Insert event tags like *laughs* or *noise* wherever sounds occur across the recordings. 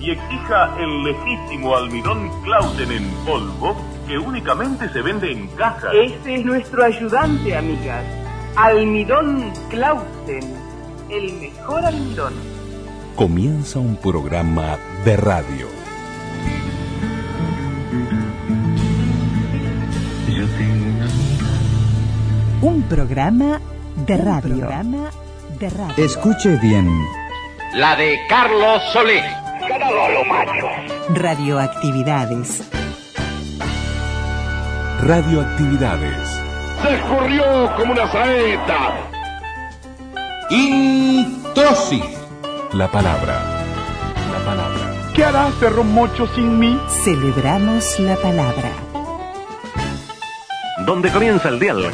y exija el legítimo almidón Clauten en polvo que únicamente se vende en caja. Este es nuestro ayudante, amigas. Almidón Clauten, el mejor almidón. Comienza un programa de radio. Un programa de radio. Un programa de radio. Escuche bien. La de Carlos Solé. Radioactividades. Radioactividades. Se escurrió como una saeta. Introsis. La palabra. La palabra. ¿Qué hará Cerro Mocho sin mí? Celebramos la palabra. Donde comienza el diálogo.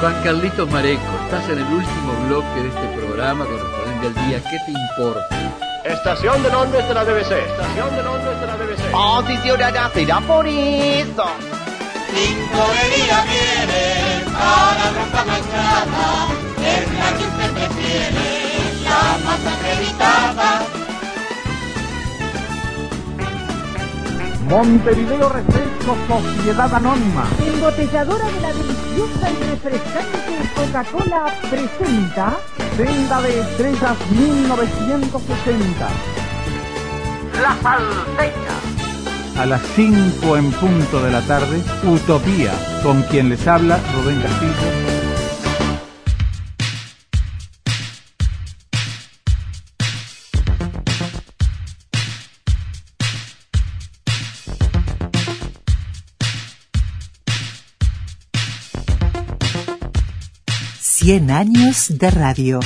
Juan Carlitos Mareco, estás en el último bloque de este programa correspondiente al día. ¿Qué te importa? Estación de Londres de la BBC. Estación de Londres de la BBC. Posicionada será por eso. Cinco heridas viene para ropa manchada, es la que usted prefiere, la más acreditada. Montevideo Refresco Sociedad Anónima. Embotelladora de la deliciosa y refrescante Coca-Cola presenta Senda de Estrellas 1960. La salteña. A las 5 en punto de la tarde, Utopía, con quien les habla Rubén Castillo. Cien años de radio.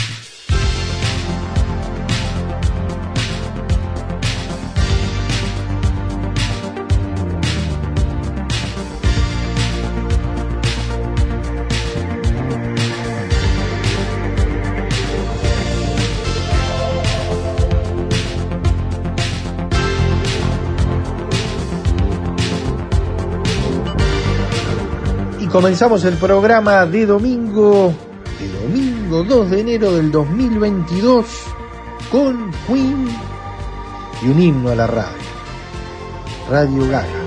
Y comenzamos el programa de domingo, domingo 2 de enero del 2022, con Queen y un himno a la radio. Radio Gaga.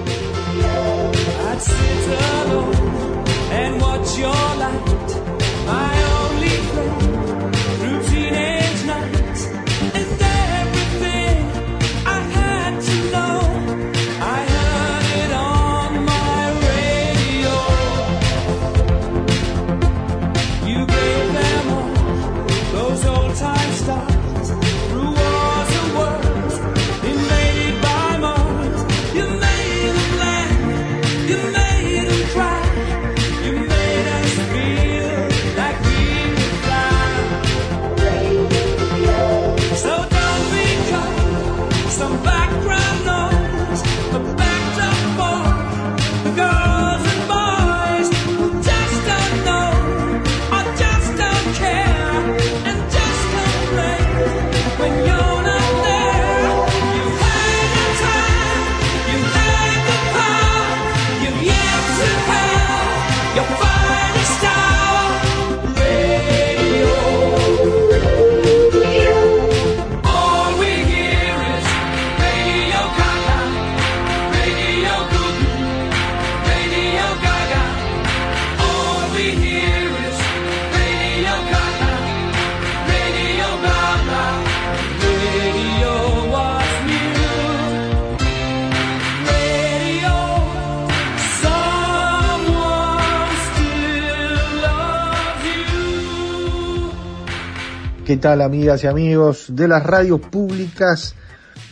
Tal amigas y amigos de las radios públicas?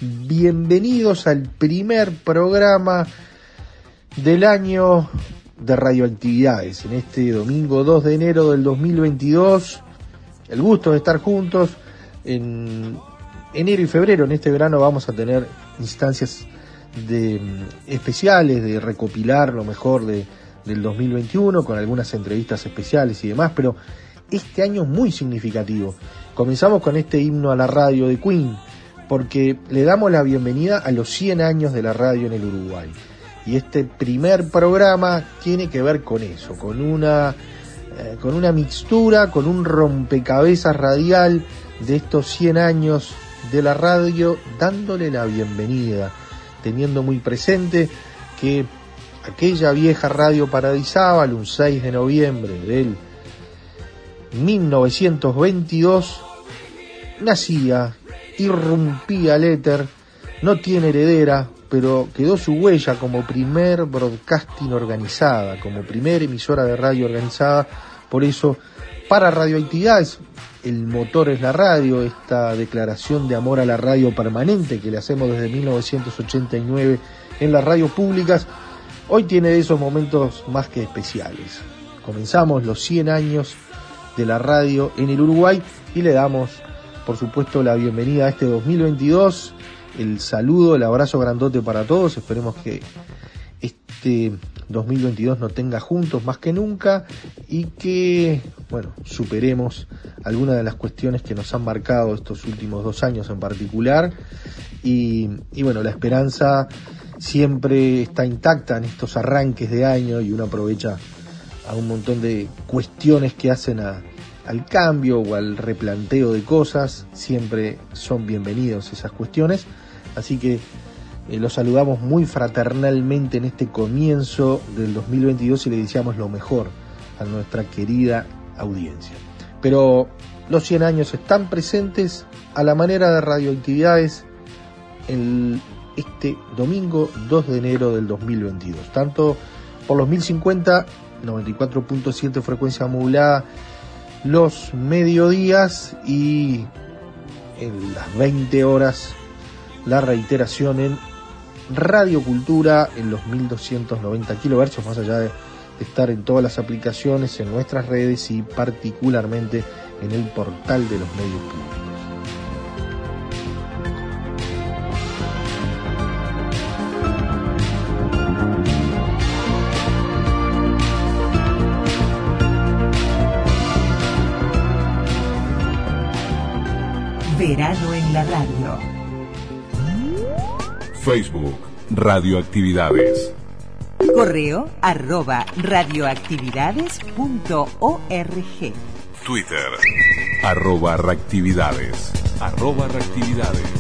Bienvenidos al primer programa del año de radioactividades. En este domingo 2 de enero del 2022, el gusto de estar juntos. En enero y febrero, en este verano, vamos a tener instancias de, especiales de recopilar lo mejor de, del 2021 con algunas entrevistas especiales y demás, pero este año es muy significativo. Comenzamos con este himno a la radio de Queen, porque le damos la bienvenida a los 100 años de la radio en el Uruguay. Y este primer programa tiene que ver con eso, con una, eh, con una mixtura, con un rompecabezas radial de estos 100 años de la radio, dándole la bienvenida, teniendo muy presente que aquella vieja radio Paradisábal, un 6 de noviembre del 1922, nacía, irrumpía el éter, no tiene heredera, pero quedó su huella como primer broadcasting organizada, como primer emisora de radio organizada, por eso para radioactividades el motor es la radio, esta declaración de amor a la radio permanente que le hacemos desde 1989 en las radios públicas, hoy tiene de esos momentos más que especiales. Comenzamos los 100 años de la radio en el Uruguay y le damos, por supuesto, la bienvenida a este 2022, el saludo, el abrazo grandote para todos, esperemos que este 2022 nos tenga juntos más que nunca y que, bueno, superemos algunas de las cuestiones que nos han marcado estos últimos dos años en particular. Y, y bueno, la esperanza siempre está intacta en estos arranques de año y uno aprovecha a un montón de cuestiones que hacen a, al cambio o al replanteo de cosas, siempre son bienvenidos esas cuestiones, así que eh, los saludamos muy fraternalmente en este comienzo del 2022 y le deseamos lo mejor a nuestra querida audiencia. Pero los 100 años están presentes a la manera de radioactividades en este domingo 2 de enero del 2022, tanto por los 1050, 94.7 frecuencia modulada, los mediodías y en las 20 horas la reiteración en Radio Cultura en los 1290 kilohercios, más allá de estar en todas las aplicaciones, en nuestras redes y particularmente en el portal de los medios públicos. Verano en la radio. Facebook, Radioactividades. Correo arroba radioactividades.org. Twitter, arroba reactividades. Arroba reactividades.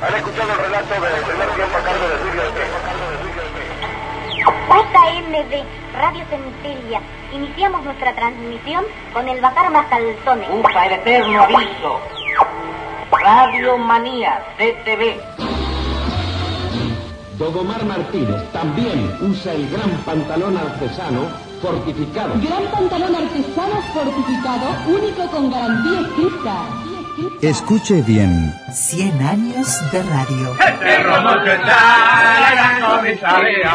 Han escuchado el relato del primer tiempo a cargo de Julio JMD, Radio Centelia. Iniciamos nuestra transmisión con el bajar más calzones. Ufa, el eterno aviso. Radio Manía, CTV. Dogomar Martínez también usa el gran pantalón artesano fortificado. Gran pantalón artesano fortificado, único con garantía escrita. Escuche bien. 100 años de radio. Este romo que está la gran comisaría.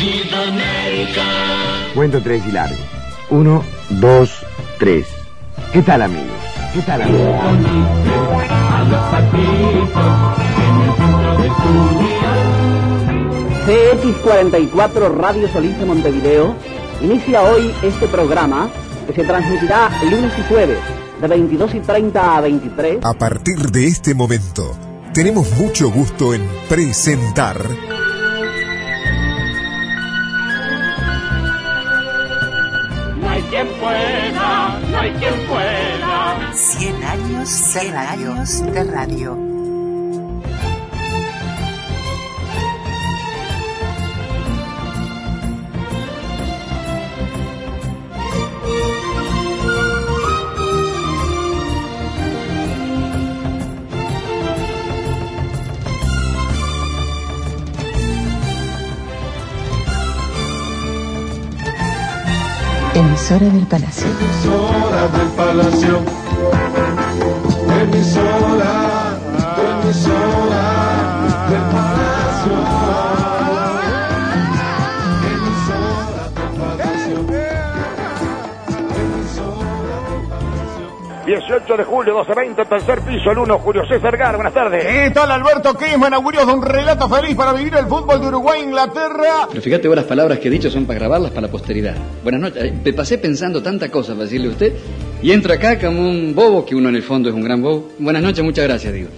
Viva América. Cuento tres y largo. Uno, dos, tres. ¿Qué tal amigos? ¿Qué tal amigos? CX44 Radio Solís de Montevideo inicia hoy este programa que se transmitirá lunes y jueves de 22 y 30 a 23. A partir de este momento, tenemos mucho gusto en presentar quien pueda, no hay quien pueda. 100 años, 100 años de radio. Emisora del Palacio. Emisora del Palacio. Emisora, emisora del Palacio. 18 de julio, 12.20, tercer piso, el 1, Julio César Gar, buenas tardes. ¿Qué tal Alberto Kisman? Augurios de un relato feliz para vivir el fútbol de Uruguay e Inglaterra. Pero fíjate vos las palabras que he dicho son para grabarlas para la posteridad. Buenas noches. Eh, Me pasé pensando tanta cosa para decirle a usted y entro acá como un bobo, que uno en el fondo es un gran bobo. Buenas noches, muchas gracias, digo.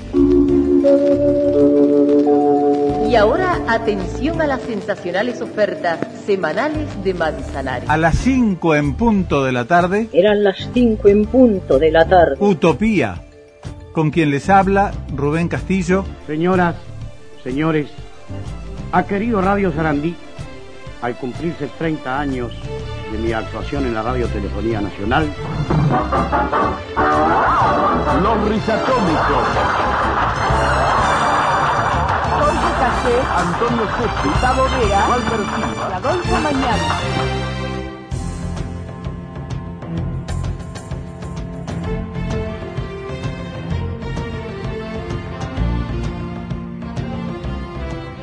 Y ahora atención a las sensacionales ofertas semanales de Manzanares. A las 5 en punto de la tarde. Eran las 5 en punto de la tarde. Utopía. Con quien les habla Rubén Castillo. Señoras, señores, ha querido Radio Sarandí, al cumplirse 30 años de mi actuación en la Radiotelefonía Nacional. Los risatómicos. Antonio Justo, Gustavo Vera, Walter Silva, Adolfo Mañana.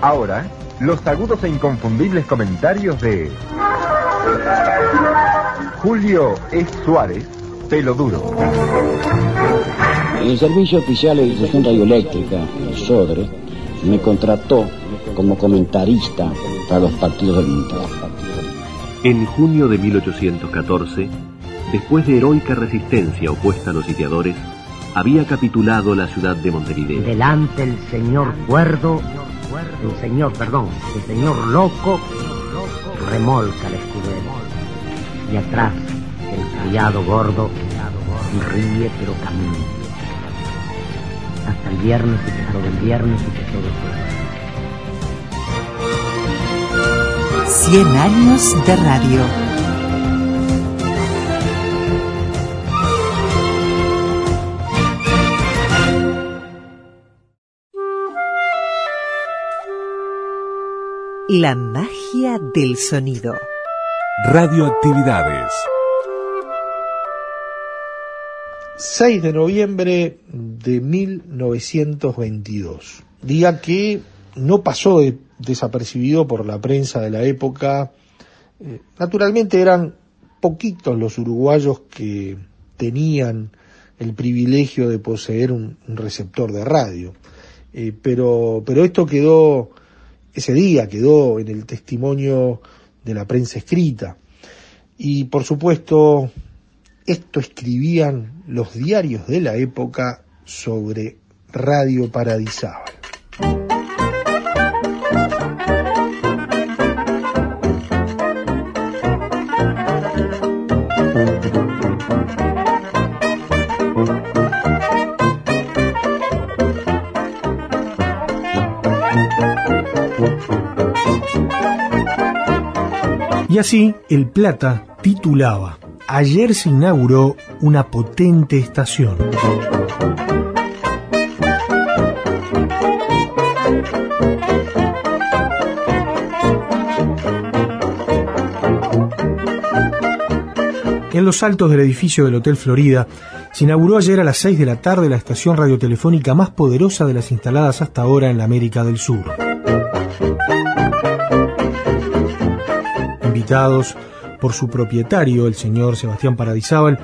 Ahora, los agudos e inconfundibles comentarios de Julio E. Suárez, pelo duro. El Servicio Oficial de Difusión Radioeléctrica, el SODRE, me contrató como comentarista para los partidos del Mundial. En junio de 1814, después de heroica resistencia opuesta a los sitiadores, había capitulado la ciudad de Montevideo. Delante el señor cuerdo, el señor, perdón, el señor loco, remolca el escudero. Y atrás el criado gordo ríe pero camina. Hasta el viernes y que todo el viernes y que todo el viernes. Cien años de radio. La magia del sonido. Radioactividades. 6 de noviembre de 1922. Día que no pasó de- desapercibido por la prensa de la época. Eh, naturalmente eran poquitos los uruguayos que tenían el privilegio de poseer un, receptor de radio. Eh, pero, pero esto quedó, ese día quedó en el testimonio de la prensa escrita. Y por supuesto, esto escribían los diarios de la época sobre Radio Paradisábal. Y así, El Plata titulaba, Ayer se inauguró una potente estación. En los altos del edificio del Hotel Florida se inauguró ayer a las 6 de la tarde la estación radiotelefónica más poderosa de las instaladas hasta ahora en la América del Sur. Invitados por su propietario, el señor Sebastián Paradisábal,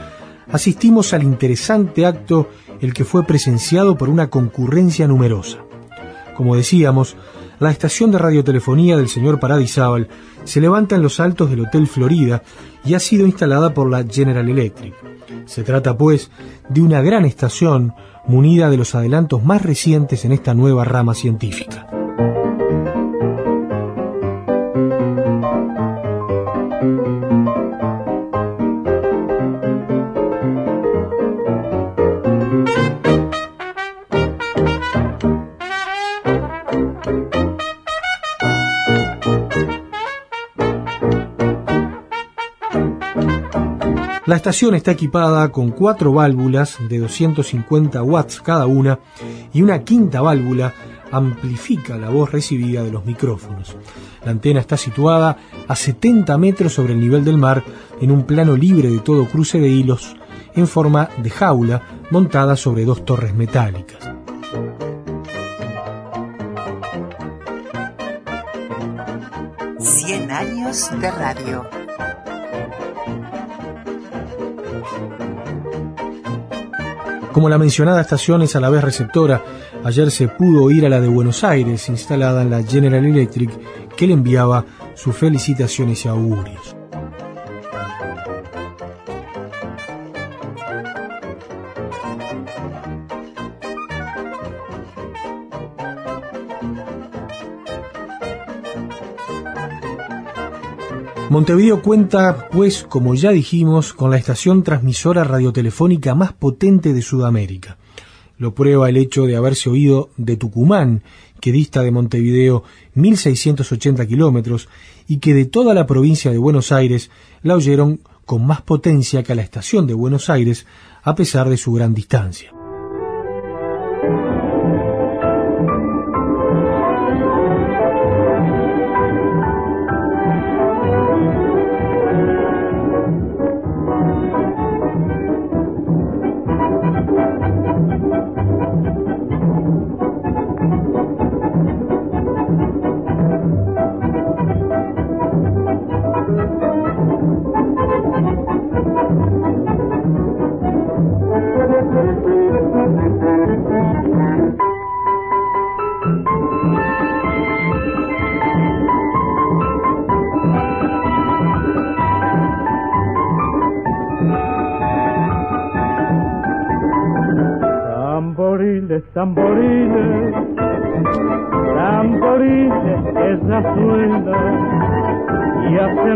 asistimos al interesante acto el que fue presenciado por una concurrencia numerosa. Como decíamos, la estación de radiotelefonía del señor Paradisábal se levanta en los altos del Hotel Florida y ha sido instalada por la General Electric. Se trata, pues, de una gran estación munida de los adelantos más recientes en esta nueva rama científica. La estación está equipada con cuatro válvulas de 250 watts cada una y una quinta válvula amplifica la voz recibida de los micrófonos. La antena está situada a 70 metros sobre el nivel del mar en un plano libre de todo cruce de hilos en forma de jaula montada sobre dos torres metálicas. Cien años de radio. Como la mencionada estación es a la vez receptora, ayer se pudo oír a la de Buenos Aires, instalada en la General Electric, que le enviaba sus felicitaciones y augurios. Montevideo cuenta, pues, como ya dijimos, con la estación transmisora radiotelefónica más potente de Sudamérica. Lo prueba el hecho de haberse oído de Tucumán, que dista de Montevideo 1.680 kilómetros, y que de toda la provincia de Buenos Aires la oyeron con más potencia que a la estación de Buenos Aires, a pesar de su gran distancia.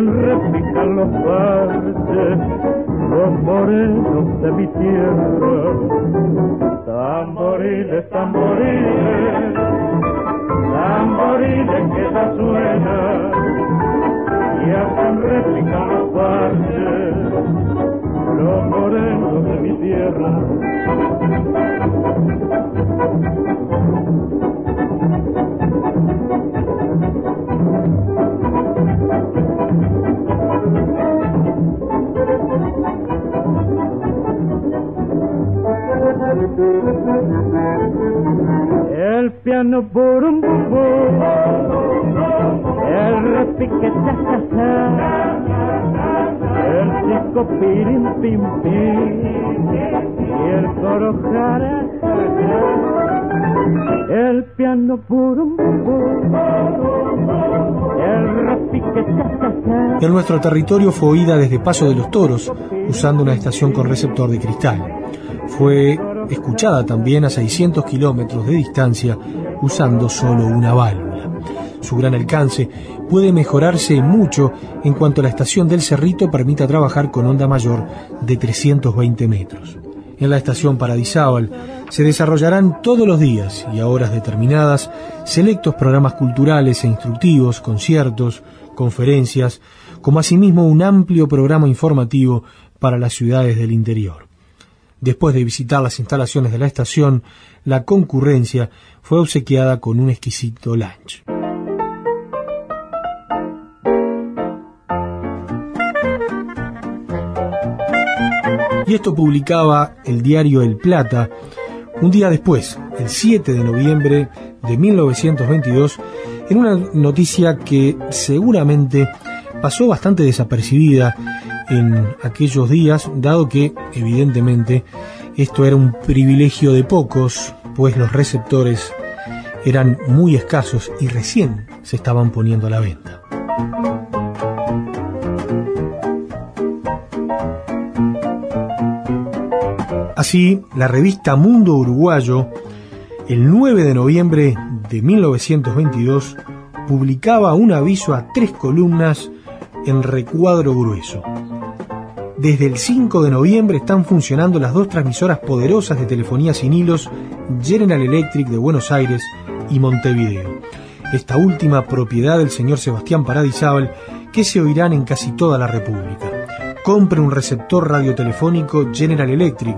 Hacen los parches, los morenos de mi tierra. Tamboriles, tamboriles, tamboriles que suena y hacen repicar los parches, los morenos de mi tierra. Pirin pim pim, y el coro el piano por un el repique En nuestro territorio fue oída desde Paso de los Toros, usando una estación con receptor de cristal. Fue escuchada también a 600 kilómetros de distancia usando solo una válvula. Su gran alcance puede mejorarse mucho en cuanto la estación del Cerrito permita trabajar con onda mayor de 320 metros. En la estación Paradisábal se desarrollarán todos los días y a horas determinadas selectos programas culturales e instructivos, conciertos, conferencias, como asimismo un amplio programa informativo para las ciudades del interior. Después de visitar las instalaciones de la estación, la concurrencia fue obsequiada con un exquisito lunch. Y esto publicaba el diario El Plata un día después, el 7 de noviembre de 1922, en una noticia que seguramente pasó bastante desapercibida en aquellos días, dado que, evidentemente, esto era un privilegio de pocos, pues los receptores eran muy escasos y recién se estaban poniendo a la venta. Así, la revista Mundo Uruguayo, el 9 de noviembre de 1922, publicaba un aviso a tres columnas en recuadro grueso. Desde el 5 de noviembre están funcionando las dos transmisoras poderosas de telefonía sin hilos General Electric de Buenos Aires y Montevideo. Esta última propiedad del señor Sebastián Paradisábal que se oirán en casi toda la República. Compre un receptor radiotelefónico General Electric.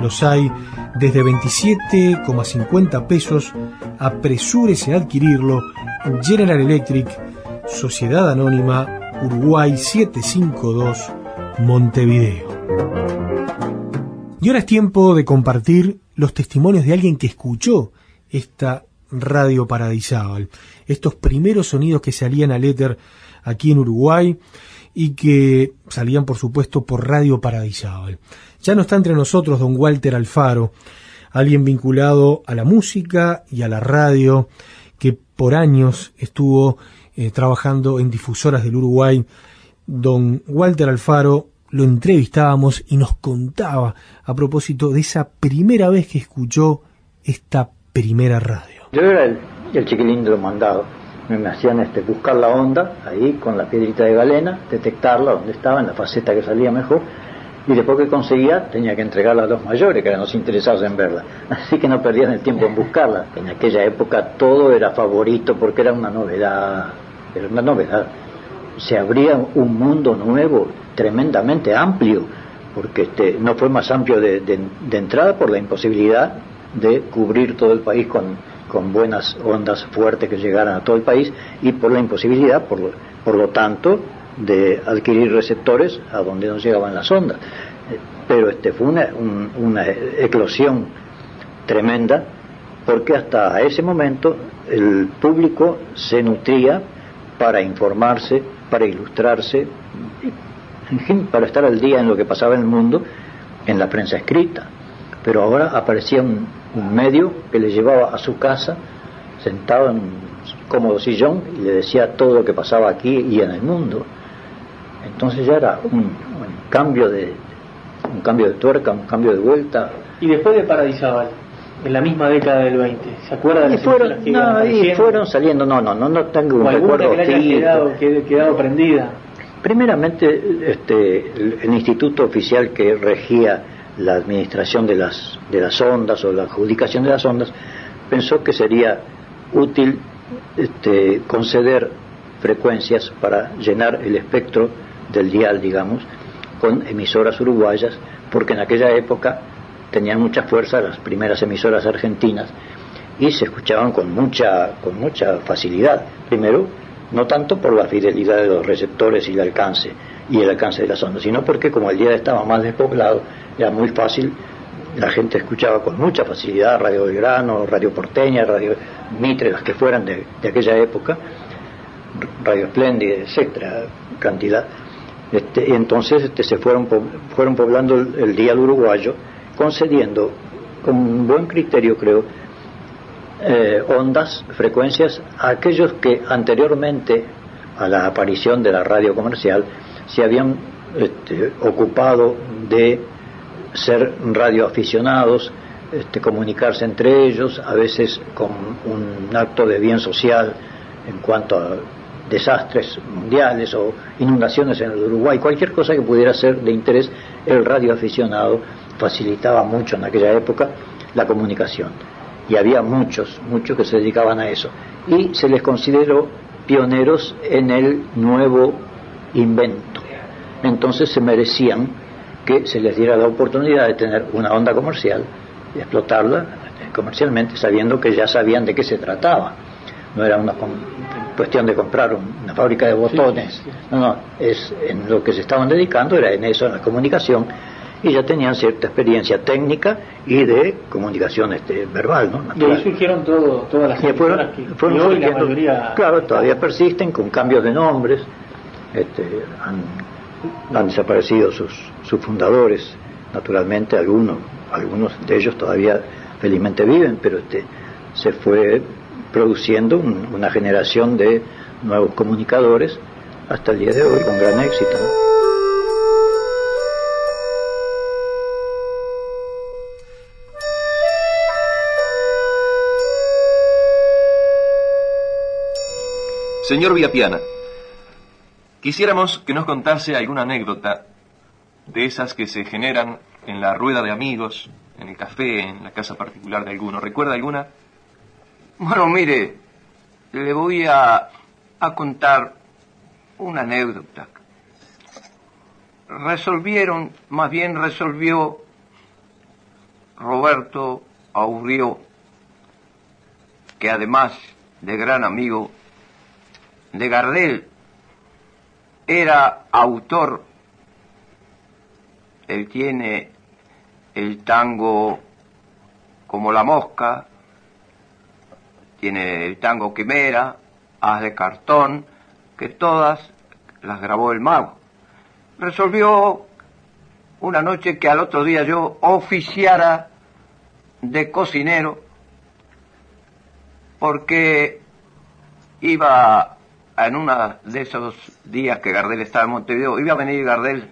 Los hay desde 27,50 pesos. Apresúrese a adquirirlo. General Electric, Sociedad Anónima, Uruguay 752 Montevideo. Y ahora es tiempo de compartir los testimonios de alguien que escuchó esta radio paradisábal, estos primeros sonidos que salían al éter aquí en Uruguay y que salían por supuesto por Radio Paradisábal. Ya no está entre nosotros don Walter Alfaro, alguien vinculado a la música y a la radio, que por años estuvo eh, trabajando en difusoras del Uruguay. Don Walter Alfaro lo entrevistábamos y nos contaba a propósito de esa primera vez que escuchó esta primera radio. Yo era el, chiquilín de los mandados me hacían este, buscar la onda ahí con la piedrita de galena, detectarla donde estaba, en la faceta que salía mejor, y después que conseguía tenía que entregarla a los mayores, que eran los interesados en verla. Así que no perdían el tiempo en buscarla. En aquella época todo era favorito porque era una novedad, era una novedad. Se abría un mundo nuevo, tremendamente amplio, porque este, no fue más amplio de, de, entrada por la imposibilidad de cubrir todo el país con, con buenas ondas fuertes que llegaran a todo el país y por la imposibilidad, por lo, por lo tanto, de adquirir receptores a donde no llegaban las ondas. Eh, Pero este fue una, un- una eclosión tremenda porque hasta ese momento el público se nutría para informarse, para ilustrarse, en fin, para estar al día en lo que pasaba en el mundo en la prensa escrita. Pero ahora aparecía un, un medio que le llevaba a su casa, sentado en un cómodo sillón, y le decía todo lo que pasaba aquí y en el mundo. Entonces ya era un, un cambio de un cambio de tuerca, un cambio de vuelta. Y después de Paradisábal, en la misma década del 20, ¿se acuerda de Y las fueron, que iban no, y fueron saliendo, no, no, no, no tengo un ¿O alguna recuerdo que haya quedado, que- quedado prendida? Primeramente, este, el, el instituto oficial que regía la administración de las, de las ondas o la adjudicación de las ondas pensó que sería útil este, conceder frecuencias para llenar el espectro del dial, digamos, con emisoras uruguayas, porque en aquella época tenían mucha fuerza las primeras emisoras argentinas y se escuchaban con mucha, con mucha facilidad. Primero, no tanto por la fidelidad de los receptores y el alcance y el alcance de las ondas, sino porque como el día estaba más despoblado, era muy fácil, la gente escuchaba con mucha facilidad Radio Belgrano, Radio Porteña, Radio Mitre, las que fueran de, de aquella época, Radio Espléndida, etcétera, cantidad. Este, entonces este, se fueron, fueron poblando el, el dial uruguayo, concediendo con buen criterio, creo, eh, ondas, frecuencias, a aquellos que anteriormente a la aparición de la radio comercial se habían este, ocupado de ser radioaficionados, este, comunicarse entre ellos, a veces con un acto de bien social en cuanto a desastres mundiales o inundaciones en el Uruguay, cualquier cosa que pudiera ser de interés, el radioaficionado facilitaba mucho en aquella época la comunicación. Y había muchos, muchos que se dedicaban a eso. Y se les consideró pioneros en el nuevo invento. Entonces se merecían que se les diera la oportunidad de tener una onda comercial y explotarla comercialmente, sabiendo que ya sabían de qué se trataba. No era una com- cuestión de comprar un- una fábrica de botones. No, no, es en lo que se estaban dedicando era en eso, en la comunicación, y ya tenían cierta experiencia técnica y de comunicación este, verbal, ¿no? Y ahí surgieron todo, todas las Y fueron- que, fueron hoy la mayoría... Claro, todavía persisten con cambios de nombres, este, han, han desaparecido sus, sus fundadores, naturalmente algunos, algunos de ellos todavía felizmente viven, pero este, se fue produciendo un- una generación de nuevos comunicadores hasta el día de hoy con gran éxito. Señor Viapiana, quisiéramos que nos contase alguna anécdota de esas que se generan en la rueda de amigos, en el café, en la casa particular de alguno. ¿Recuerda alguna? Bueno, mire, le voy a, contar una anécdota. Resolvieron, más bien resolvió Roberto Aurrió, que además de gran amigo de Gardel, era autor, él tiene el tango como la mosca, tiene el tango Quimera, Haz de cartón, que todas las grabó el mago. Resolvió una noche que al otro día yo oficiara de cocinero porque iba en uno de esos días que Gardel estaba en Montevideo, iba a venir Gardel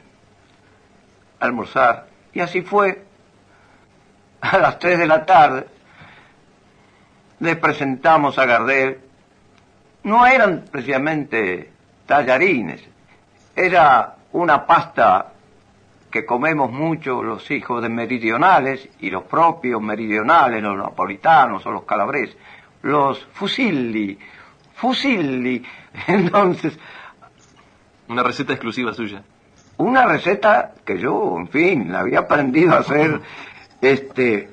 a almorzar y así fue a las 3 de la tarde le presentamos a Gardel no eran precisamente tallarines, era una pasta que comemos mucho los hijos de meridionales y los propios meridionales, los napolitanos o los calabres, los fusilli, fusilli. *laughs* Entonces, una receta exclusiva suya. Una receta que yo, en fin, la había aprendido a hacer, *laughs* este,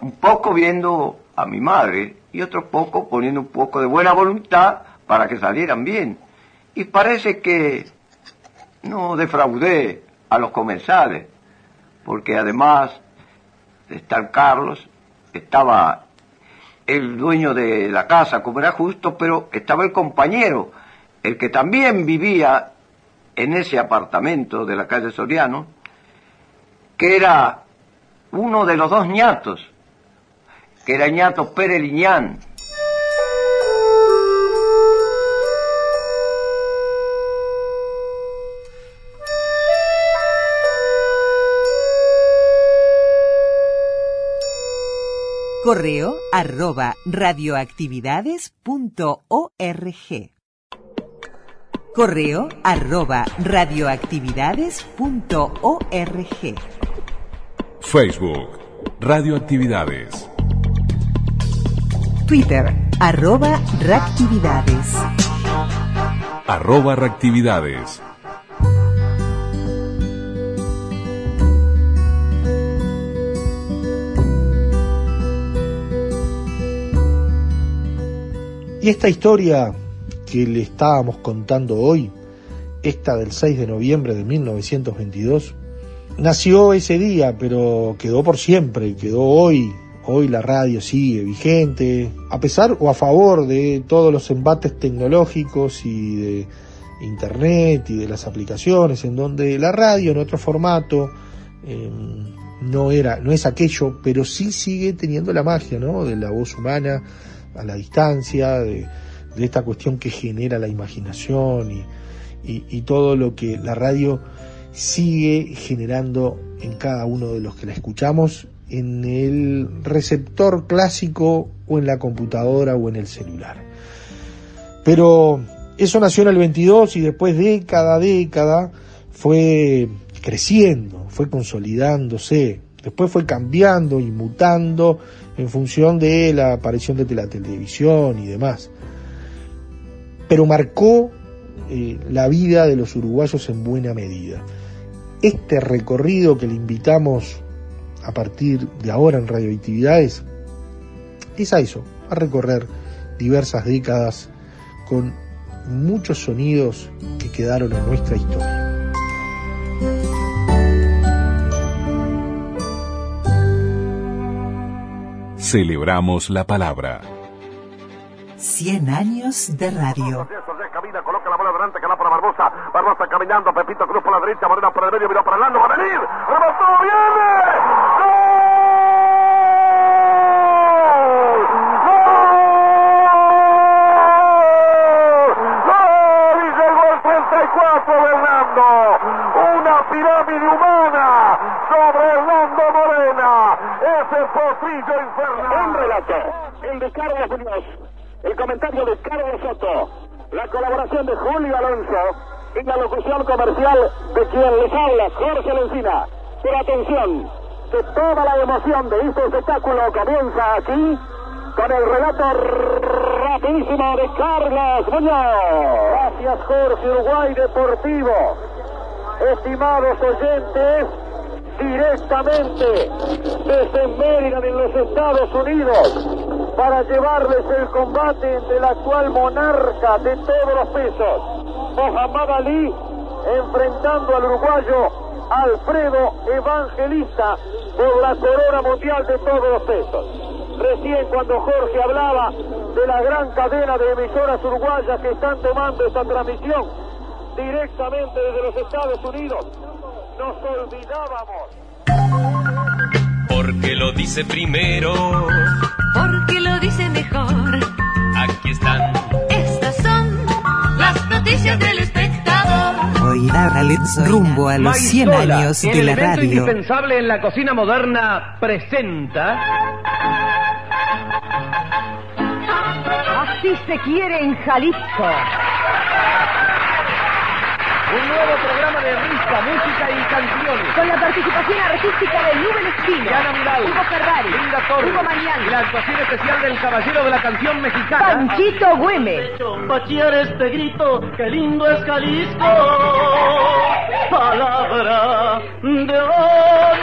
un poco viendo a mi madre y otro poco poniendo un poco de buena voluntad para que salieran bien. Y parece que no defraudé a los comensales, porque además de estar Carlos, estaba el dueño de la casa, como era justo, pero estaba el compañero, el que también vivía en ese apartamento de la calle Soriano, que era uno de los dos ñatos, que era ñato Pérez Liñán, Correo arroba radioactividades.org. Correo arroba radioactividades.org. Facebook, Radioactividades. Twitter, arroba reactividades. Arroba reactividades. Y esta historia que le estábamos contando hoy, esta del 6 de noviembre de 1922, nació ese día, pero quedó por siempre, quedó hoy. Hoy la radio sigue vigente, a pesar o a favor de todos los embates tecnológicos y de internet y de las aplicaciones, en donde la radio en otro formato eh, no era, no es aquello, pero sí sigue teniendo la magia, ¿no? De la voz humana, a la distancia, de, esta cuestión que genera la imaginación y, y, todo lo que la radio sigue generando en cada uno de los que la escuchamos en el receptor clásico o en la computadora o en el celular. Pero eso nació en el 22 y después década a década fue creciendo, fue consolidándose, después fue cambiando y mutando en función de la aparición de la televisión y demás. Pero marcó eh, la vida de los uruguayos en buena medida. Este recorrido que le invitamos a partir de ahora en radioactividades es a eso, a recorrer diversas décadas con muchos sonidos que quedaron en nuestra historia. Celebramos la palabra. 100 años de radio. Camina, coloca la bola delante, que va para Barbosa. Barbosa caminando, Pepito Cruz por la derecha, Morena por el medio, miró para el lado, va a venir. ¡Remató, viene! Hernando, una pirámide humana sobre Hernando Morena, ese potrillo infernal. Un relato, el de Carlos Muñoz, el comentario de Carlos Soto, la colaboración de Julio Alonso y la locución comercial de quien les habla, Jorge Lencina. Pero atención, que toda la emoción de este espectáculo comienza aquí con el relato rapidísimo de Carlos Muñoz. Gracias Jorge Uruguay Deportivo. Estimados oyentes, directamente desde Maryland en los Estados Unidos para llevarles el combate entre el actual monarca de todos los pesos, Mohamed Ali, enfrentando al uruguayo Alfredo Evangelista por la corona mundial de todos los pesos. Recién cuando Jorge hablaba de la gran cadena de emisoras uruguayas que están tomando esta transmisión directamente desde los Estados Unidos, nos olvidábamos. Porque lo dice primero. Porque lo dice mejor. Aquí están. Estas son las noticias del espectador. Hoy dale rumbo a los 100 años de la radio. indispensable en la cocina moderna presenta Así se quiere en Jalisco. Un nuevo programa de risa, música y canciones. Con la participación artística de Nubel Espino, Diana Hugo Ferrari, Linda Torres, Hugo Mañán, y la actuación especial del caballero de la canción mexicana. Panchito Güemes. Bachiller este grito, qué lindo es Jalisco. Palabra de honor.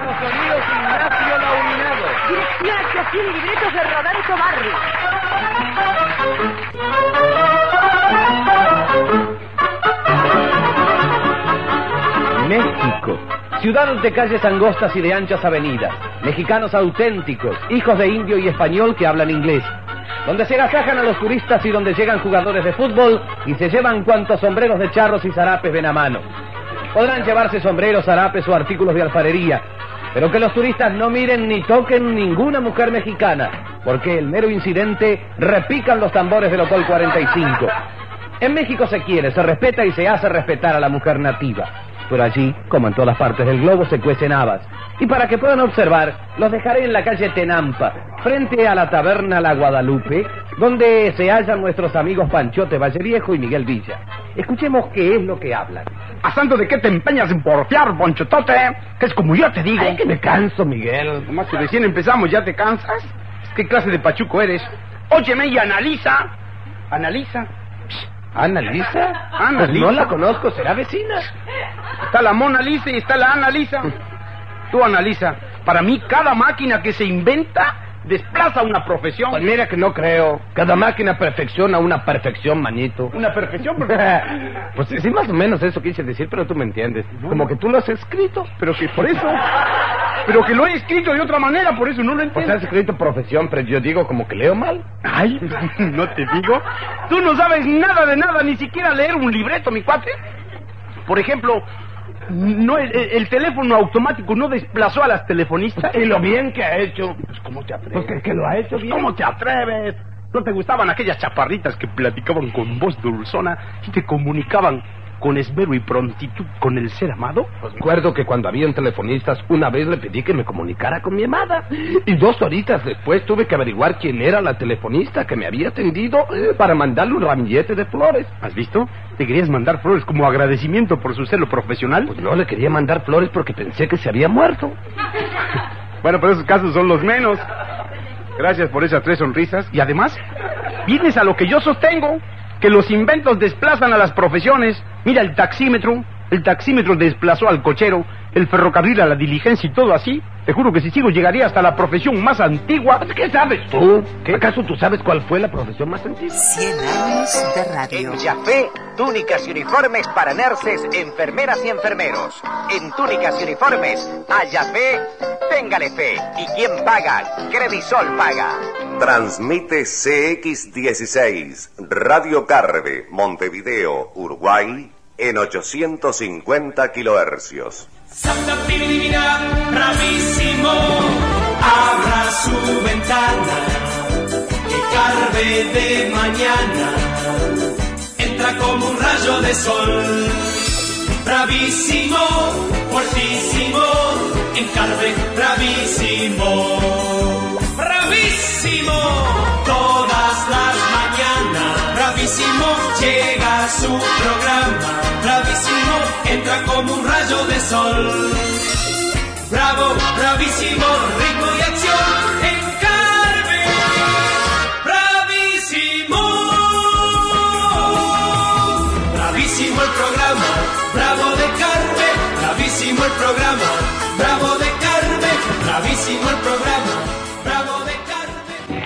Los sonidos Ignacio Lauminado. Dirección, actuación y libretos de Roberto Barrio. México. Ciudad de calles angostas y de anchas avenidas. Mexicanos auténticos, hijos de indio y español que hablan inglés. Donde se agasajan a los turistas y donde llegan jugadores de fútbol y se llevan cuantos sombreros de charros y zarapes ven a mano. Podrán llevarse sombreros, zarapes o artículos de alfarería, pero que los turistas no miren ni toquen ninguna mujer mexicana, porque el mero incidente repican los tambores del Ocol 45. En México se quiere, se respeta y se hace respetar a la mujer nativa. Pero allí, como en todas partes del globo, se cuecen habas. Y para que puedan observar, los dejaré en la calle Tenampa, frente a la taberna La Guadalupe, donde se hallan nuestros amigos Panchote Valleviejo y Miguel Villa. Escuchemos qué es lo que hablan. ¿A santo de qué te empeñas en porfiar, Ponchotote? Que es como yo te digo. Ay, que me canso, Miguel. Nomás si recién empezamos ya te cansas. ¿Qué clase de pachuco eres? Óyeme y analiza. Analiza. ¿Analiza? Ana Pues no la conozco, será vecina. Está la Mona Lisa y está la Ana Lisa. Tú analiza. Para mí, cada máquina que se inventa desplaza una profesión. Pues mira que no creo. Cada máquina perfecciona una perfección, manito. Una perfección, *laughs* pues sí, más o menos eso quise decir, pero tú me entiendes. Como que tú lo has escrito. Pero que por eso... Pero que lo he escrito de otra manera, por eso no lo Pues entiendo. has escrito profesión, pero yo digo como que leo mal. Ay, *laughs* no te digo. Tú no sabes nada de nada, ni siquiera leer un libreto, mi cuate. Por ejemplo, no el, el- el teléfono automático no desplazó a las telefonistas. Y lo bien que ha hecho. Pues, ¿cómo te atreves? Pues que, que lo ha hecho Pues, bien. ¿Cómo te atreves? ¿No te gustaban aquellas chaparritas que platicaban con voz dulzona y te comunicaban con esmero y prontitud con el ser amado? Pues recuerdo que cuando habían telefonistas, una vez le pedí que me comunicara con mi amada. Y dos horitas después tuve que averiguar quién era la telefonista que me había atendido eh, para mandarle un ramillete de flores. ¿Has visto? ¿Te querías mandar flores como agradecimiento por su celo profesional? Pues no le quería mandar flores porque pensé que se había muerto. *laughs* Bueno, pero esos casos son los menos. Gracias por esas tres sonrisas. Y además, vienes a lo que yo sostengo, que los inventos desplazan a las profesiones. Mira el taxímetro, el taxímetro desplazó al cochero, el ferrocarril a la diligencia y todo así. Te juro que si sigo llegaría hasta la profesión más antigua. ¿Qué sabes tú? ¿Acaso tú sabes cuál fue la profesión más antigua? 100 años de radio. En Jafé, túnicas y uniformes para nurses, enfermeras y enfermeros. En túnicas y uniformes, a Jafé, téngale fe. ¿Y quién paga? Credisol paga. Transmite CX16, Radio Carve, Montevideo, Uruguay, en 850 kilohercios. Santa Divina, bravísimo, abra su ventana, que carve de mañana, entra como un rayo de sol. Bravísimo, fuertísimo, encarve, bravísimo, bravísimo, todas las mañanas, bravísimo, llega su programa, bravísimo, entra como un rayo de sol. Bravo, bravísimo, ritmo y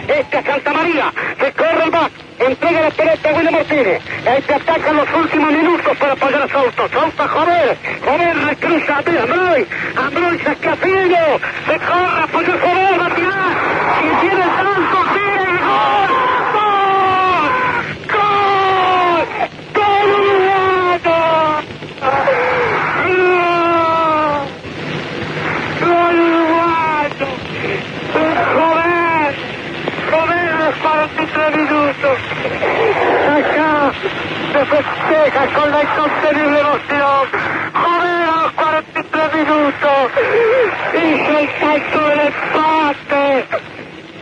Este es Santa María, que corre el back, entrega la pelota a Willy Martínez. Este ataca en los últimos minutos para apoyar a Souto. Souto, joder, joder, recruza a ti, Ambroy. Ambroy se escafillo, se corre, apoya a joder, va a tirar. Y tiene el tanto, tira y gol. ¡Gol! ¡Gol! ¡Gol uruguayo! ¡Gol! ¡Gol uruguayo! ¡Joder! ¡Joder a los 43 minutos! Acá se festeja con la incontenible emoción. ¡Joder a los 43 minutos! ¡Hizo el salto del empate!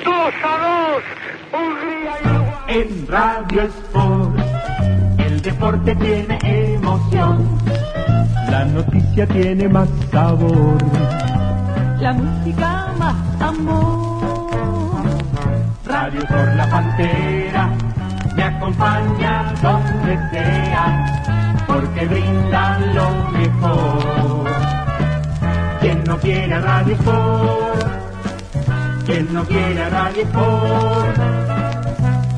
¡Dos a dos! Radio Sport. El deporte tiene emoción. La noticia tiene más sabor. La música más amor. Radio Sport, la pantera, acompaña donde sea, porque brindan lo mejor. Quien no quiere a Radio Sport, quien no quiere a Radio Sport,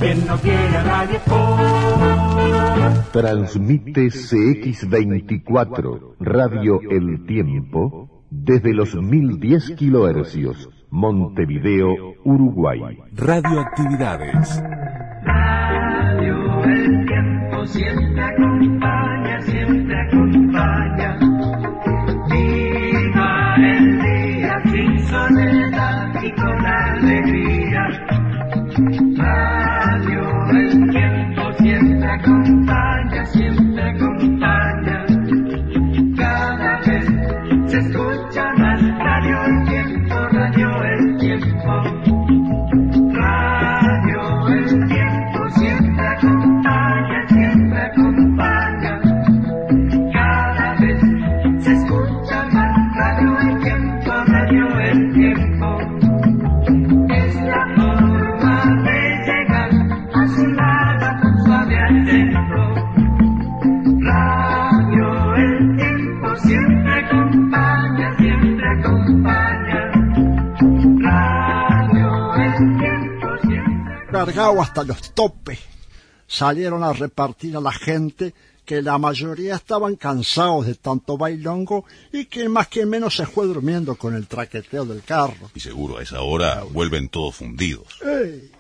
quien no quiere a Radio Sport. Transmite CX24, Radio El Tiempo, desde los 1010 kilohercios, Montevideo, Uruguay. Radioactividades. Siempre cargado hasta los topes. Salieron a repartir a la gente que la mayoría estaban cansados de tanto bailongo y que más que menos se fue durmiendo con el traqueteo del carro. Y seguro a esa hora vuelven todos fundidos. Ey.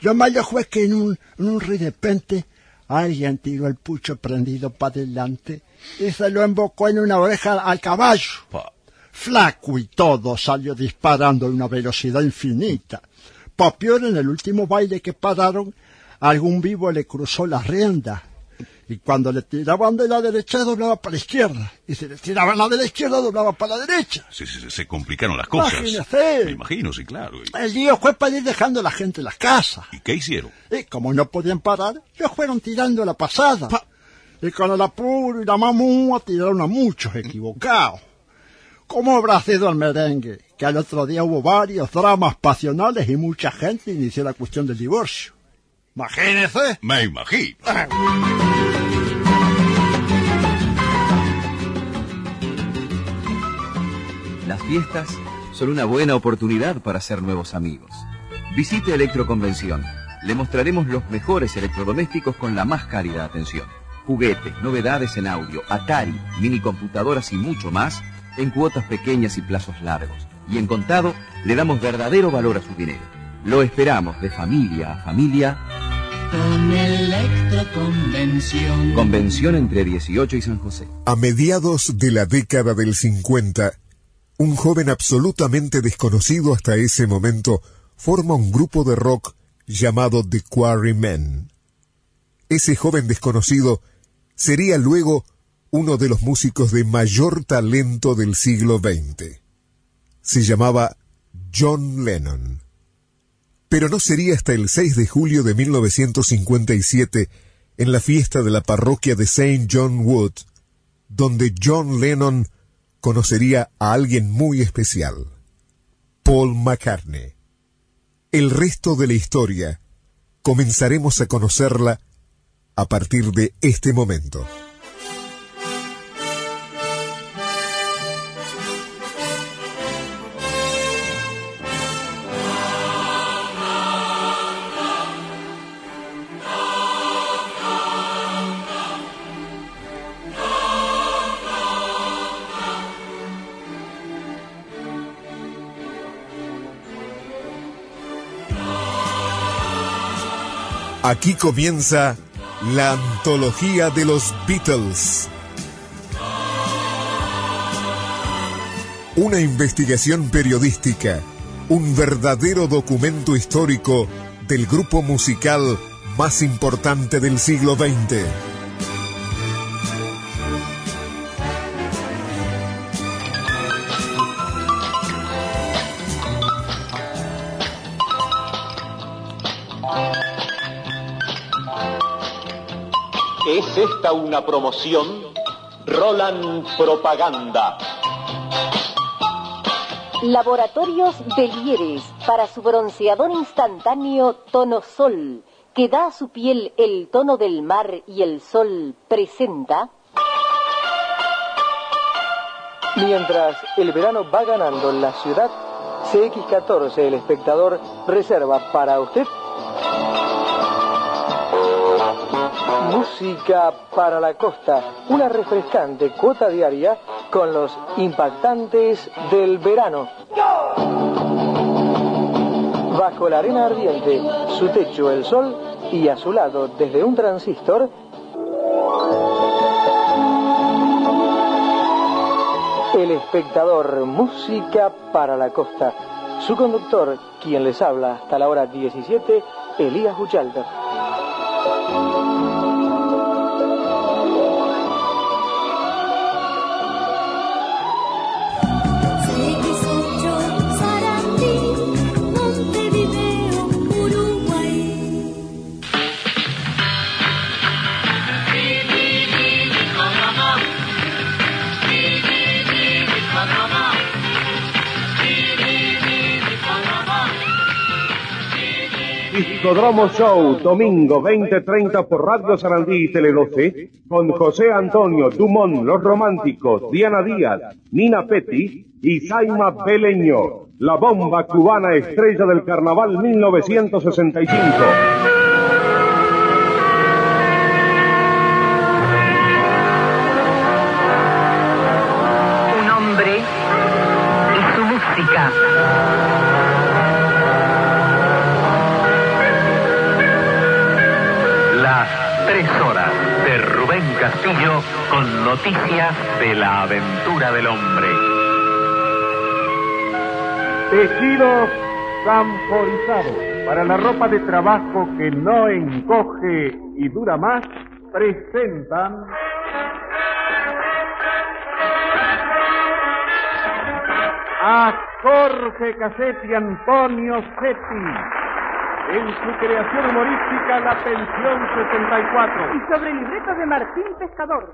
Lo malo fue que en un, en un repente alguien tiró el pucho prendido para adelante y se lo embocó en una oreja al caballo. Flaco y todo salió disparando a una velocidad infinita. Pa' peor, en el último baile que pararon, algún vivo le cruzó la rienda. Y cuando le tiraban de la derecha, doblaba para la izquierda. Y si le tiraban la de la izquierda, doblaba para la derecha. Se, se- se complicaron las cosas. Imagínese. Me imagino, sí, claro. ¿Y, El lío fue para ir dejando a la gente en las casas. y qué hicieron? Y como no podían parar, ellos fueron tirando la pasada. Y con el apuro y la mamúa tiraron a muchos equivocados. ¿Cómo habrá sido el merengue? Que al otro día hubo varios dramas pasionales y mucha gente inició la cuestión del divorcio. Imagínese. Me imagino. Las fiestas son una buena oportunidad para hacer nuevos amigos. Visite Electroconvención. Le mostraremos los mejores electrodomésticos con la más cálida atención. Juguetes, novedades en audio, Atari, minicomputadoras y mucho más en cuotas pequeñas y plazos largos. Y en contado le damos verdadero valor a su dinero. Lo esperamos de familia a familia. Con Electroconvención. Convención entre 18 y San José. A mediados de la década del 50, un joven absolutamente desconocido hasta ese momento forma un grupo de rock llamado The Quarrymen. Ese joven desconocido sería luego uno de los músicos de mayor talento del siglo XX. Se llamaba John Lennon. Pero no sería hasta el 6 de julio de 1957, en la fiesta de la parroquia de St. John Wood, donde John Lennon conocería a alguien muy especial, Paul McCartney. El resto de la historia comenzaremos a conocerla a partir de este momento. Aquí comienza la antología de los Beatles. Una investigación periodística, un verdadero documento histórico del grupo musical más importante del siglo XX. ¿Es esta una promoción? Roland Propaganda. Laboratorios Belieres para su bronceador instantáneo Tono Sol, que da a su piel el tono del mar y el sol, presenta. Mientras el verano va ganando en la ciudad, CX14, el espectador, reserva para usted Música para la costa, una refrescante cuota diaria con los impactantes del verano. Bajo la arena ardiente, su techo el sol y a su lado, desde un transistor, el espectador Música para la costa. Su conductor, quien les habla hasta la hora 17, Elías Buchalter. Discodromo Show, domingo 20.30 por Radio Sarandí y Tele 12, con José Antonio Dumont, Los Románticos, Diana Díaz, Nina Petty y Saima Beleño, la bomba cubana estrella del Carnaval 1965. Castillo con noticias de la aventura del hombre. Tejidos Samporizados para la ropa de trabajo que no encoge y dura más, presentan a Jorge Cassetti Antonio Setti en su creación humorística La Pensión 64. Y sobre el libreto de Martín Pescador.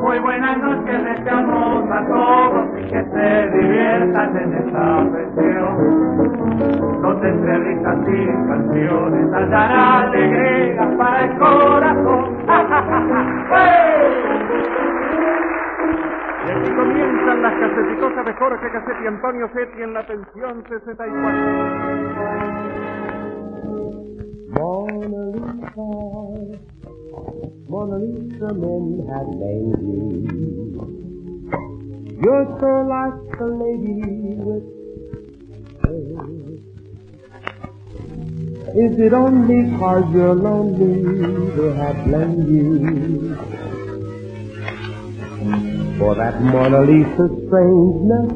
Muy buenas noches, deseamos a todos y que se diviertan en esta pensión. Donde entre risas y canciones hallará alegría para el corazón. *laughs* Y aquí comienzan las caseticosas de Jorge Cassetti y Antonio Setti en la pensión 64. Mona Lisa, Mona Lisa, men have named you. You're so like a lady with Is it only cause you're lonely they have blamed you for that Mona Lisa strangeness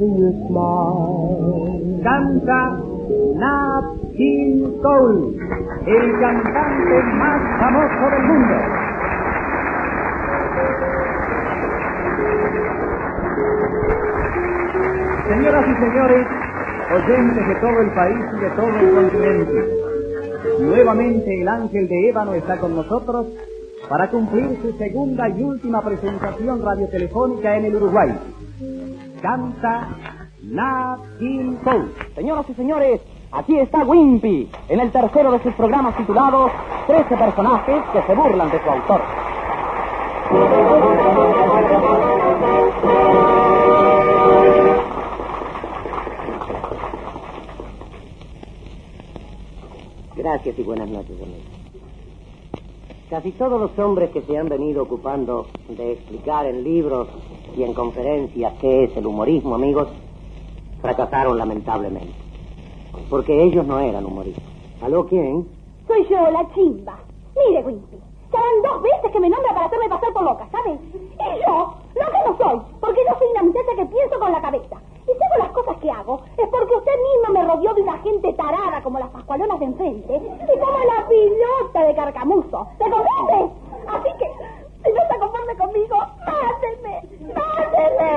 in your smile? Canta Nat King Cole, el cantante más famoso del mundo. Señoras y señores, oyentes de todo el país y de todo el continente, nuevamente el ángel de ébano está con nosotros para cumplir su segunda y última presentación radiotelefónica en el Uruguay. Canta Nat King Cole. Señoras y señores, aquí está Wimpy, en el tercero de sus programas titulados 13 personajes que se burlan de su autor. Gracias y buenas noches, amigos. Casi todos los hombres que se han venido ocupando de explicar en libros y en conferencias qué es el humorismo, amigos, fracasaron lamentablemente. Porque ellos no eran humoristas. ¿Aló quién? Soy yo, la chimba. Mire, Wimpy, van dos veces que me nombra para hacerme pasar por loca, ¿sabes? Y yo, lo que no soy, porque yo soy una muchacha que pienso con la cabeza. Si todas las cosas que hago es porque usted misma me rodeó de una gente tarada como las pascualonas de enfrente y como la pilota de carcamuso. ¿Te comprende? Así que, si no está conforme conmigo, máteme, máteme.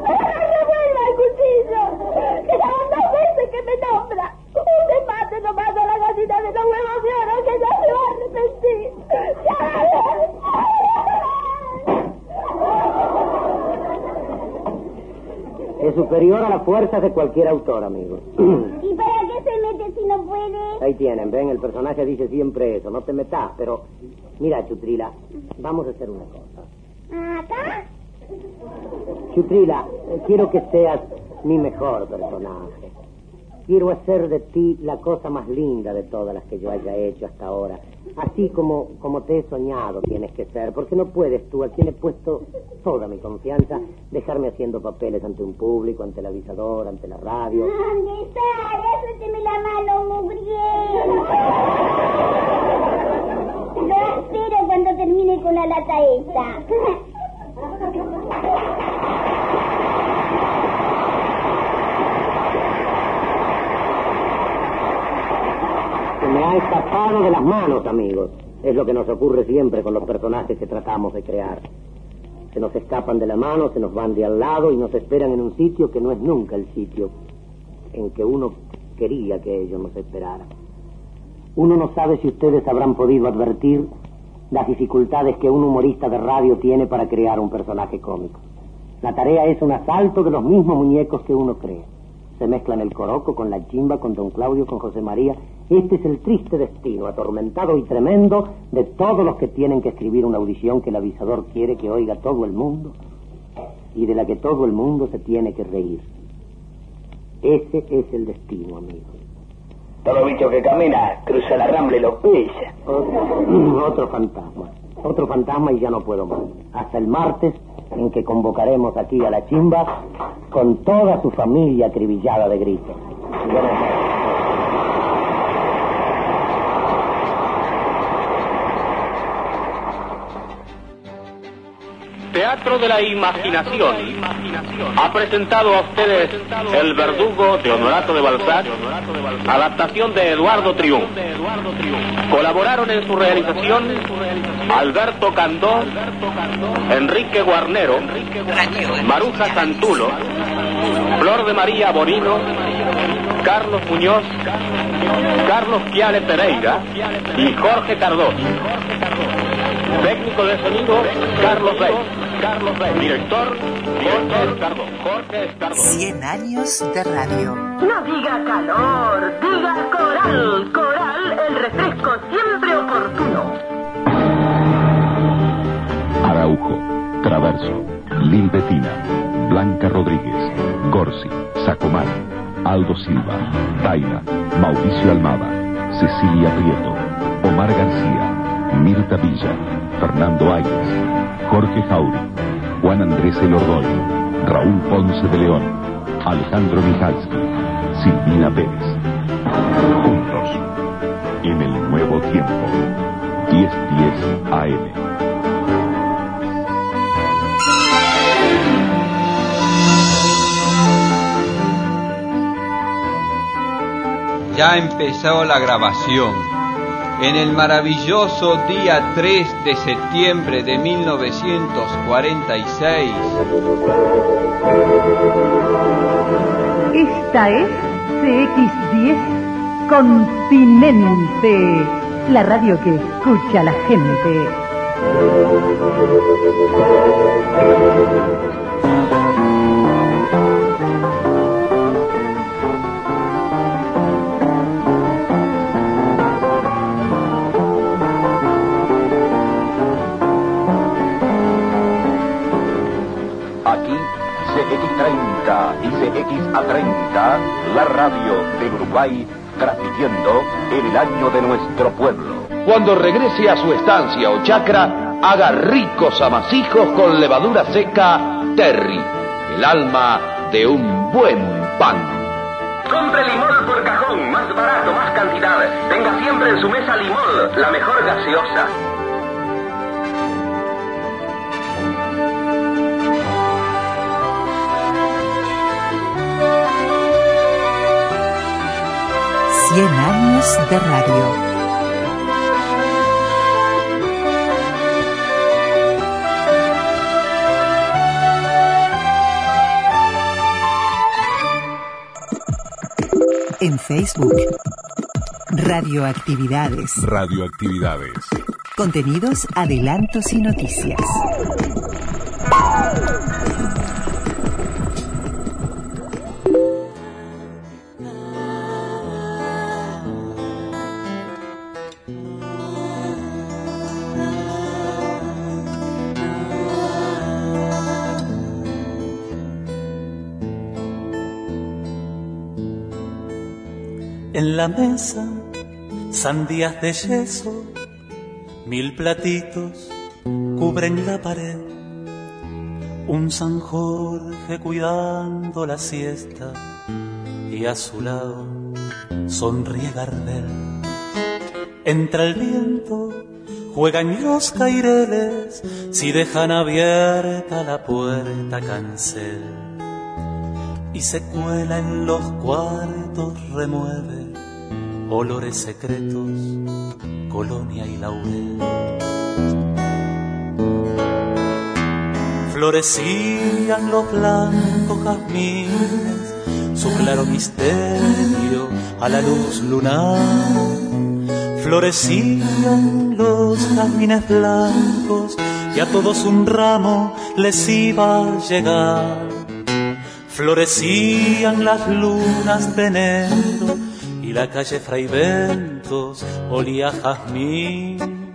¡No vuelva el cuchillo! ¡Que ya van dos veces que me nombra! ¡Usted mate nomás a la gallina de los huevos de que ya se va a arrepentir! ¡Ya! Superior a las fuerzas de cualquier autor, amigo. ¿Y para qué se mete si no puede? Ahí tienen, ven, el personaje dice siempre eso, no te metas, pero mira, Chutrila, vamos a hacer una cosa. ¿Acá? Chutrila, eh, quiero que seas mi mejor personaje. Quiero hacer de ti la cosa más linda de todas las que yo haya hecho hasta ahora. Así como, como te he soñado tienes que ser, porque no puedes tú, a quien he puesto toda mi confianza, dejarme haciendo papeles ante un público, ante el avisador, ante la radio. ¿Dónde está? Suélteme la mano, mugriel. *laughs* Lo espero cuando termine con la lata esta. *laughs* me ha escapado de las manos, amigos. Es lo que nos ocurre siempre con los personajes que tratamos de crear. Se nos escapan de la mano, se nos van de al lado y nos esperan en un sitio que no es nunca el sitio en que uno quería que ellos nos esperaran. Uno no sabe si ustedes habrán podido advertir las dificultades que un humorista de radio tiene para crear un personaje cómico. La tarea es un asalto de los mismos muñecos que uno crea. Se mezclan el coroco con la chimba, con don Claudio, con José María. Este es el triste destino, atormentado y tremendo, de todos los que tienen que escribir una audición que el avisador quiere que oiga todo el mundo y de la que todo el mundo se tiene que reír. Ese es el destino, amigo. Todo bicho que camina cruza la rambla y lo pilla. Otro, otro fantasma. Otro fantasma y ya no puedo más. Hasta el martes en que convocaremos aquí a la chimba con toda su familia acribillada de gritos. Teatro de la Imaginación ha presentado a ustedes El Verdugo de Honorato de Balzac, adaptación de Eduardo Triún. Colaboraron en su realización Alberto Candó, Enrique Guarnero, Maruja Santulo, Flor de María Borino, Carlos Muñoz, Carlos Chiale Pereira y Jorge Cardós. Técnico de sonido, Carlos Rey. Carlos Rey. Director, Jorge Escardó. Jorge Escardó. 100 años de radio. No diga calor, diga coral. Coral, el refresco siempre oportuno. Araujo, Traverso, Lil Betina, Blanca Rodríguez, Gorsi, Sacomar, Aldo Silva, Taina, Mauricio Almada, Cecilia Prieto, Omar García, Mirta Villa, Fernando Ayes, Jorge Jauri, Juan Andrés Elordoy, Raúl Ponce de León, Alejandro Michalski, Silvina Pérez. Juntos, en el nuevo tiempo, 1010 AM. Ya empezó la grabación. En el maravilloso día 3 de septiembre de 1946. Esta es CX10 Continente, la radio que escucha a la gente. CX30 y CXA30, la radio del Uruguay, transmitiendo en el año de nuestro pueblo. Cuando regrese a su estancia o chacra, haga ricos amasijos con levadura seca Terry, el alma de un buen pan. Compre limón por cajón, más barato, más cantidad. Tenga siempre en su mesa limón, la mejor gaseosa. Cien años de radio. En Facebook. Radioactividades. Radioactividades. Contenidos, adelantos y noticias. La mesa, sandías de yeso, mil platitos cubren la pared. Un San Jorge cuidando la siesta y a su lado sonríe Gardel. Entra el viento, juegan los caireles, si dejan abierta la puerta cancel. Y se cuela en los cuartos, remueve olores secretos, colonia y laurel. Florecían los blancos jazmines, su claro misterio a la luz lunar. Florecían los jazmines blancos y a todos un ramo les iba a llegar. Florecían las lunas de enero y la calle Fraiventos olía a jazmín.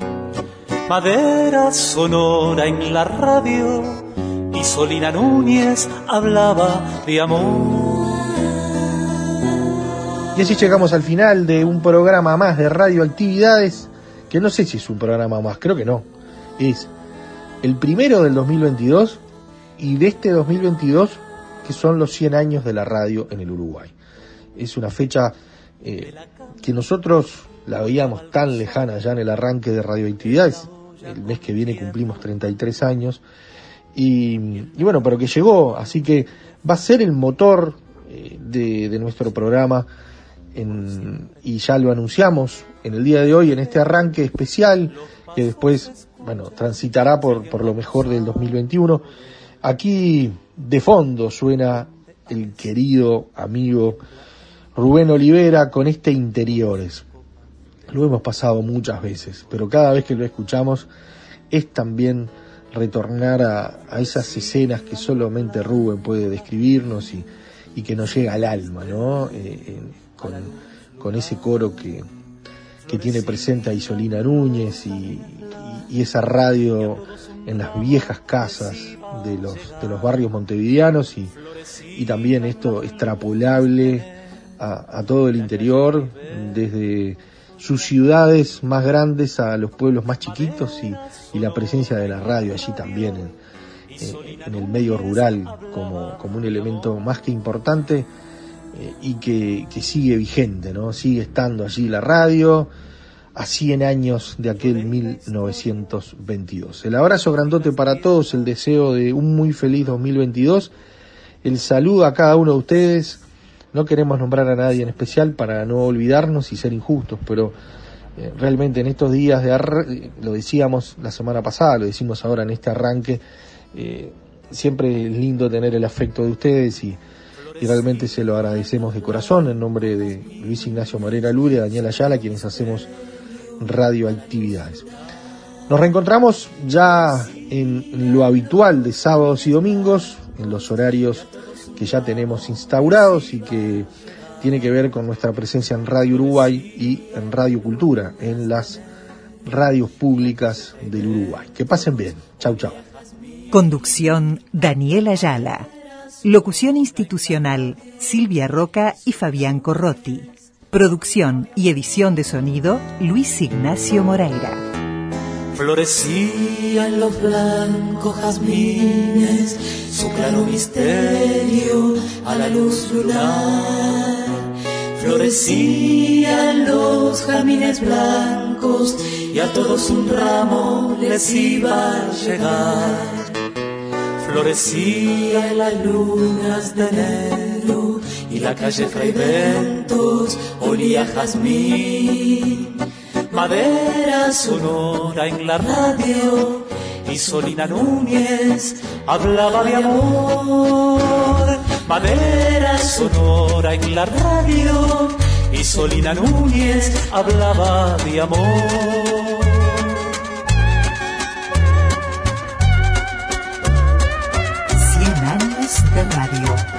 Madera sonora en la radio y Solina Núñez hablaba de amor. Y así llegamos al final de un programa más de radioactividades, que no sé si es un programa más, creo que no. Es el primero del 2022 y de este 2022 que son los 100 años de la radio en el Uruguay. Es una fecha eh, que nosotros la veíamos tan lejana ya en el arranque de radioactividades. El mes que viene cumplimos 33 años. Y, bueno, pero que llegó, así que va a ser el motor eh, de, nuestro programa en, y ya lo anunciamos en el día de hoy en este arranque especial que después, bueno, transitará por lo mejor del 2021. Aquí de fondo suena el querido amigo Rubén Olivera con este Interiores. Lo hemos pasado muchas veces, pero cada vez que lo escuchamos es también retornar a, a esas escenas que solamente Rubén puede describirnos y, y que nos llega al alma, ¿no? Eh, con, con, ese coro que, que, tiene presente a Isolina Núñez y, y, y esa radio en las viejas casas de los, de los barrios montevideanos y, y también esto extrapolable a, todo el interior, desde sus ciudades más grandes a los pueblos más chiquitos y, la presencia de la radio allí también en, el medio rural como, como, un elemento más que importante eh, y que, que sigue vigente, ¿no? Sigue estando allí la radio, a 100 años de aquel 1922. El abrazo grandote para todos, el deseo de un muy feliz 2022, el saludo a cada uno de ustedes. No queremos nombrar a nadie en especial para no olvidarnos y ser injustos, pero eh, realmente en estos días de lo decíamos la semana pasada, lo decimos ahora en este arranque, eh, siempre es lindo tener el afecto de ustedes y, y, realmente se lo agradecemos de corazón en nombre de Luis Ignacio Morera Lure, Daniel Ayala, quienes hacemos radioactividades. Nos reencontramos ya en lo habitual de sábados y domingos, en los horarios que ya tenemos instaurados y que tiene que ver con nuestra presencia en Radio Uruguay y en Radio Cultura, en las radios públicas del Uruguay. Que pasen bien. Chau, chau. Conducción Daniel Ayala. Locución institucional Silvia Roca y Fabián Corrotti. Producción y edición de sonido Luis Ignacio Moreira. Florecían los blancos jazmines, su claro misterio a la luz lunar. Florecían los jazmines blancos y a todos un ramo les iba a llegar. Florecían las lunas de enero y la calle Fraiventos olía a jazmín madera sonora en la radio y Solina Núñez hablaba de amor. Madera sonora en la radio y Solina Núñez hablaba de amor. Cien años de radio.